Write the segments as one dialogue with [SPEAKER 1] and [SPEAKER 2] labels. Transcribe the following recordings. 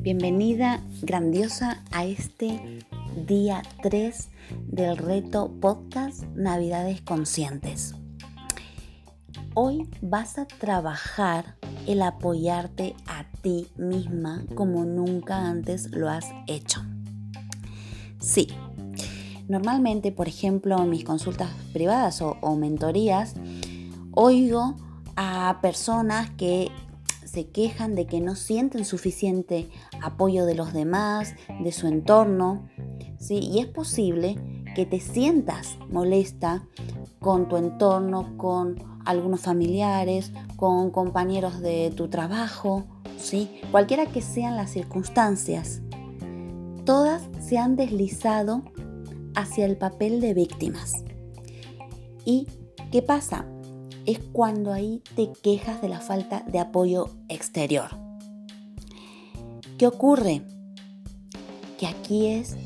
[SPEAKER 1] Bienvenida grandiosa a este día 3 del reto podcast Navidades Conscientes. Hoy vas a trabajar el apoyarte a ti misma como nunca antes lo has hecho. Sí, normalmente, por ejemplo, en mis consultas privadas o, o mentorías, oigo a personas que se quejan de que no sienten suficiente apoyo de los demás, de su entorno, ¿sí? Y es posible que te sientas molesta con tu entorno, con algunos familiares, con compañeros de tu trabajo, ¿sí? Cualquiera que sean las circunstancias, todas se han deslizado hacia el papel de víctimas. ¿Y qué pasa? Es cuando ahí te quejas de la falta de apoyo exterior. ¿Qué ocurre? Que aquí es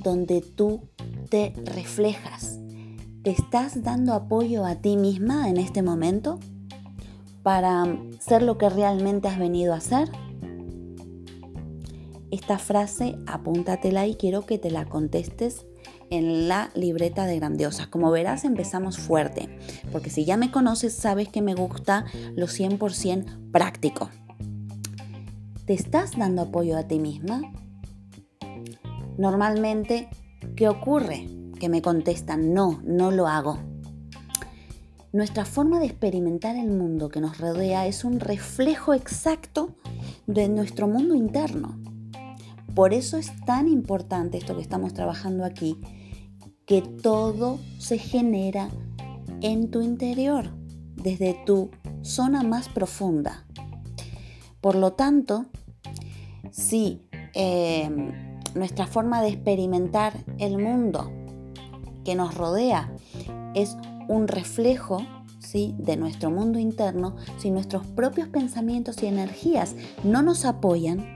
[SPEAKER 1] donde tú te reflejas. ¿Te estás dando apoyo a ti misma en este momento para ser lo que realmente has venido a ser? Esta frase apúntatela y quiero que te la contestes en la libreta de grandiosas. Como verás, empezamos fuerte, porque si ya me conoces, sabes que me gusta lo 100% práctico. ¿Te estás dando apoyo a ti misma? Normalmente, ¿qué ocurre? Que me contestan, no, no lo hago. Nuestra forma de experimentar el mundo que nos rodea es un reflejo exacto de nuestro mundo interno. Por eso es tan importante esto que estamos trabajando aquí, que todo se genera en tu interior, desde tu zona más profunda. Por lo tanto, si em, nuestra forma de experimentar el mundo que nos rodea es un reflejo ¿sí? de nuestro mundo interno, si nuestros propios pensamientos y energías no nos apoyan,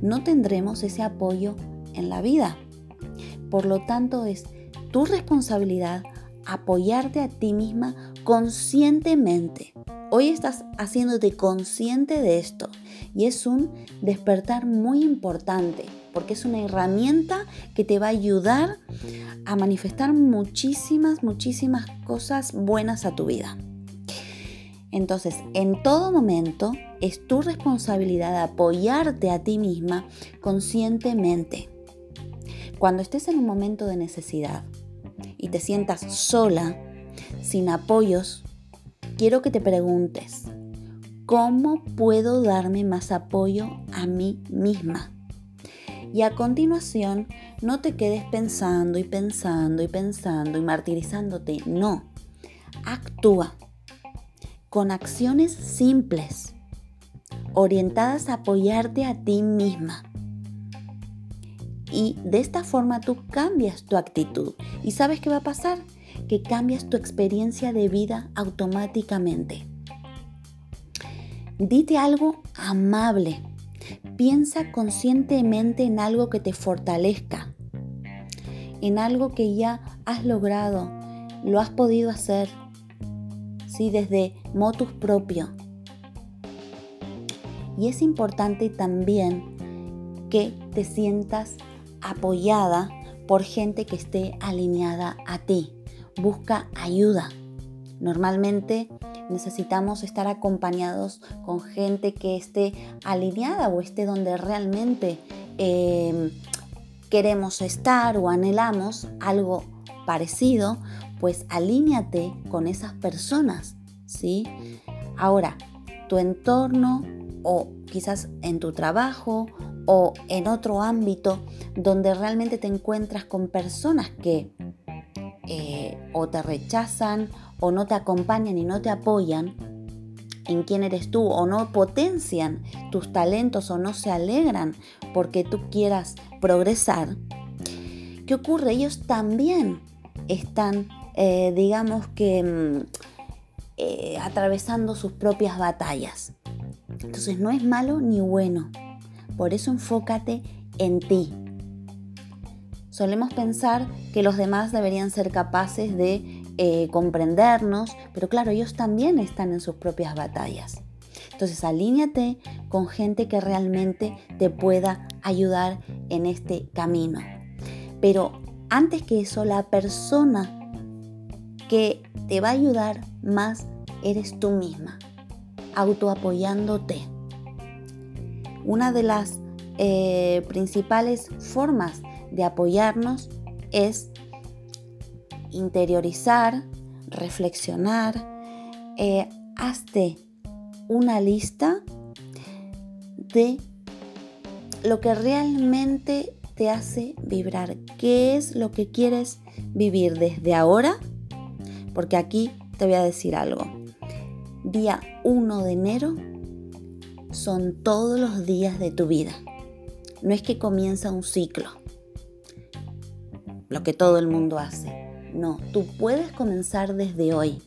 [SPEAKER 1] no tendremos ese apoyo en la vida. Por lo tanto, es tu responsabilidad apoyarte a ti misma conscientemente. Hoy estás haciéndote consciente de esto y es un despertar muy importante porque es una herramienta que te va a ayudar a manifestar muchísimas, muchísimas cosas buenas a tu vida. Entonces, en todo momento es tu responsabilidad apoyarte a ti misma conscientemente. Cuando estés en un momento de necesidad y te sientas sola, sin apoyos, quiero que te preguntes, ¿cómo puedo darme más apoyo a mí misma? Y a continuación, no te quedes pensando y pensando y pensando y martirizándote. No, actúa con acciones simples, orientadas a apoyarte a ti misma. Y de esta forma tú cambias tu actitud. ¿Y sabes qué va a pasar? Que cambias tu experiencia de vida automáticamente. Dite algo amable. Piensa conscientemente en algo que te fortalezca. En algo que ya has logrado, lo has podido hacer. Desde motus propio. Y es importante también que te sientas apoyada por gente que esté alineada a ti. Busca ayuda. Normalmente necesitamos estar acompañados con gente que esté alineada o esté donde realmente em, queremos estar o anhelamos algo parecido, pues alíñate con esas personas, ¿sí? Ahora, tu entorno o quizás en tu trabajo o en otro ámbito donde realmente te encuentras con personas que eh, o te rechazan o no te acompañan y no te apoyan en quién eres tú o no potencian tus talentos o no se alegran porque tú quieras progresar, ¿qué ocurre? Ellos también están, eh, digamos que, mm, eh, atravesando sus propias batallas. Entonces no es malo ni bueno. Por eso enfócate en ti. Solemos pensar que los demás deberían ser capaces de eh, comprendernos, pero claro, ellos también están en sus propias batallas. Entonces, alíñate con gente que realmente te pueda ayudar en este camino. Pero antes que eso, la persona que te va a ayudar más eres tú misma, autoapoyándote. Una de las eh, principales formas de apoyarnos es interiorizar, reflexionar, eh, hazte una lista de lo que realmente te hace vibrar, qué es lo que quieres vivir desde ahora, porque aquí te voy a decir algo. Día 1 de enero son todos los días de tu vida. No es que comienza un ciclo, lo que todo el mundo hace. No, tú puedes comenzar desde hoy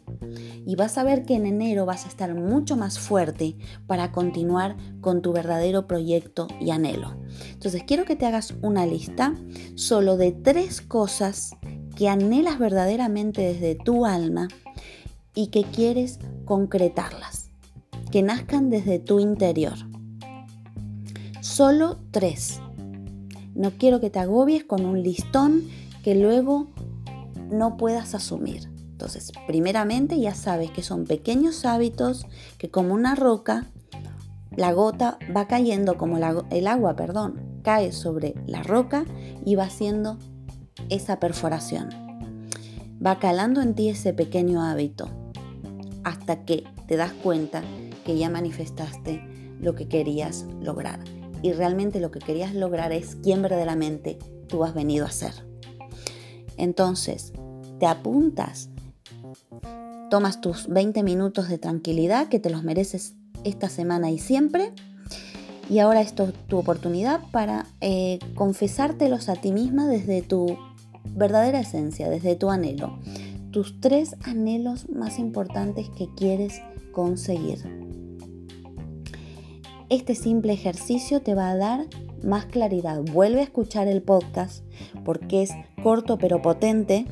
[SPEAKER 1] y vas a ver que en enero vas a estar mucho más fuerte para continuar con tu verdadero proyecto y anhelo. Entonces quiero que te hagas una lista solo de tres cosas que anhelas verdaderamente desde tu alma y que quieres concretarlas, que nazcan desde tu interior. Solo tres. No quiero que te agobies con un listón que luego no puedas asumir. Entonces, primeramente ya sabes que son pequeños hábitos que como una roca, la gota va cayendo como el agua, perdón, cae sobre la roca y va haciendo esa perforación. Va calando en ti ese pequeño hábito hasta que te das cuenta que ya manifestaste lo que querías lograr. Y realmente lo que querías lograr es quién verdaderamente tú has venido a ser. Entonces, te apuntas, tomas tus 20 minutos de tranquilidad que te los mereces esta semana y siempre. Y ahora esto es tu oportunidad para eh, confesártelos a ti misma desde tu verdadera esencia, desde tu anhelo. Tus tres anhelos más importantes que quieres conseguir. Este simple ejercicio te va a dar más claridad. Vuelve a escuchar el podcast porque es corto pero potente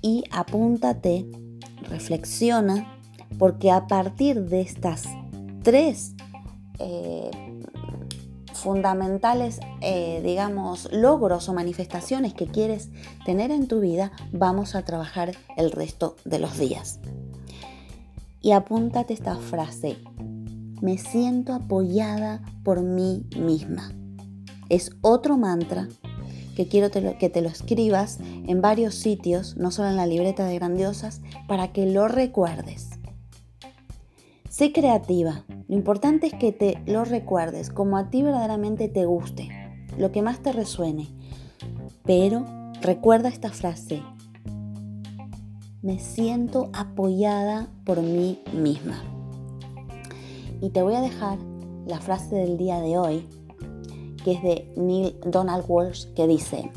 [SPEAKER 1] y apúntate, reflexiona, porque a partir de estas tres eh, fundamentales, eh, digamos, logros o manifestaciones que quieres tener en tu vida, vamos a trabajar el resto de los días. Y apúntate esta frase, me siento apoyada por mí misma. Es otro mantra que quiero que te lo escribas en varios sitios, no solo en la libreta de grandiosas, para que lo recuerdes. Sé creativa. Lo importante es que te lo recuerdes como a ti verdaderamente te guste, lo que más te resuene. Pero recuerda esta frase. Me siento apoyada por mí misma. Y te voy a dejar la frase del día de hoy, que es de Neil Donald Walsh, que dice,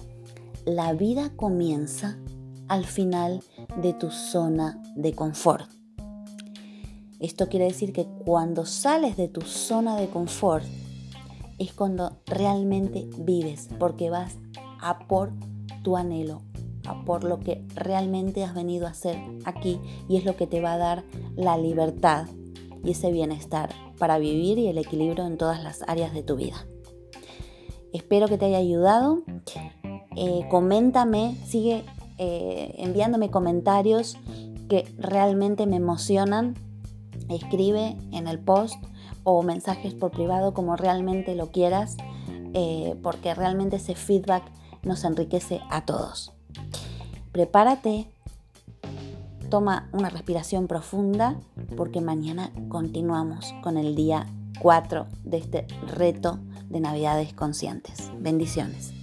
[SPEAKER 1] la vida comienza al final de tu zona de confort. Esto quiere decir que cuando sales de tu zona de confort es cuando realmente vives, porque vas a por tu anhelo, a por lo que realmente has venido a hacer aquí y es lo que te va a dar la libertad y ese bienestar para vivir y el equilibrio en todas las áreas de tu vida. Espero que te haya ayudado. Eh, coméntame, sigue eh, enviándome comentarios que realmente me emocionan. Escribe en el post o mensajes por privado como realmente lo quieras, eh, porque realmente ese feedback nos enriquece a todos. Prepárate Toma una respiración profunda porque mañana continuamos con el día 4 de este reto de Navidades Conscientes. Bendiciones.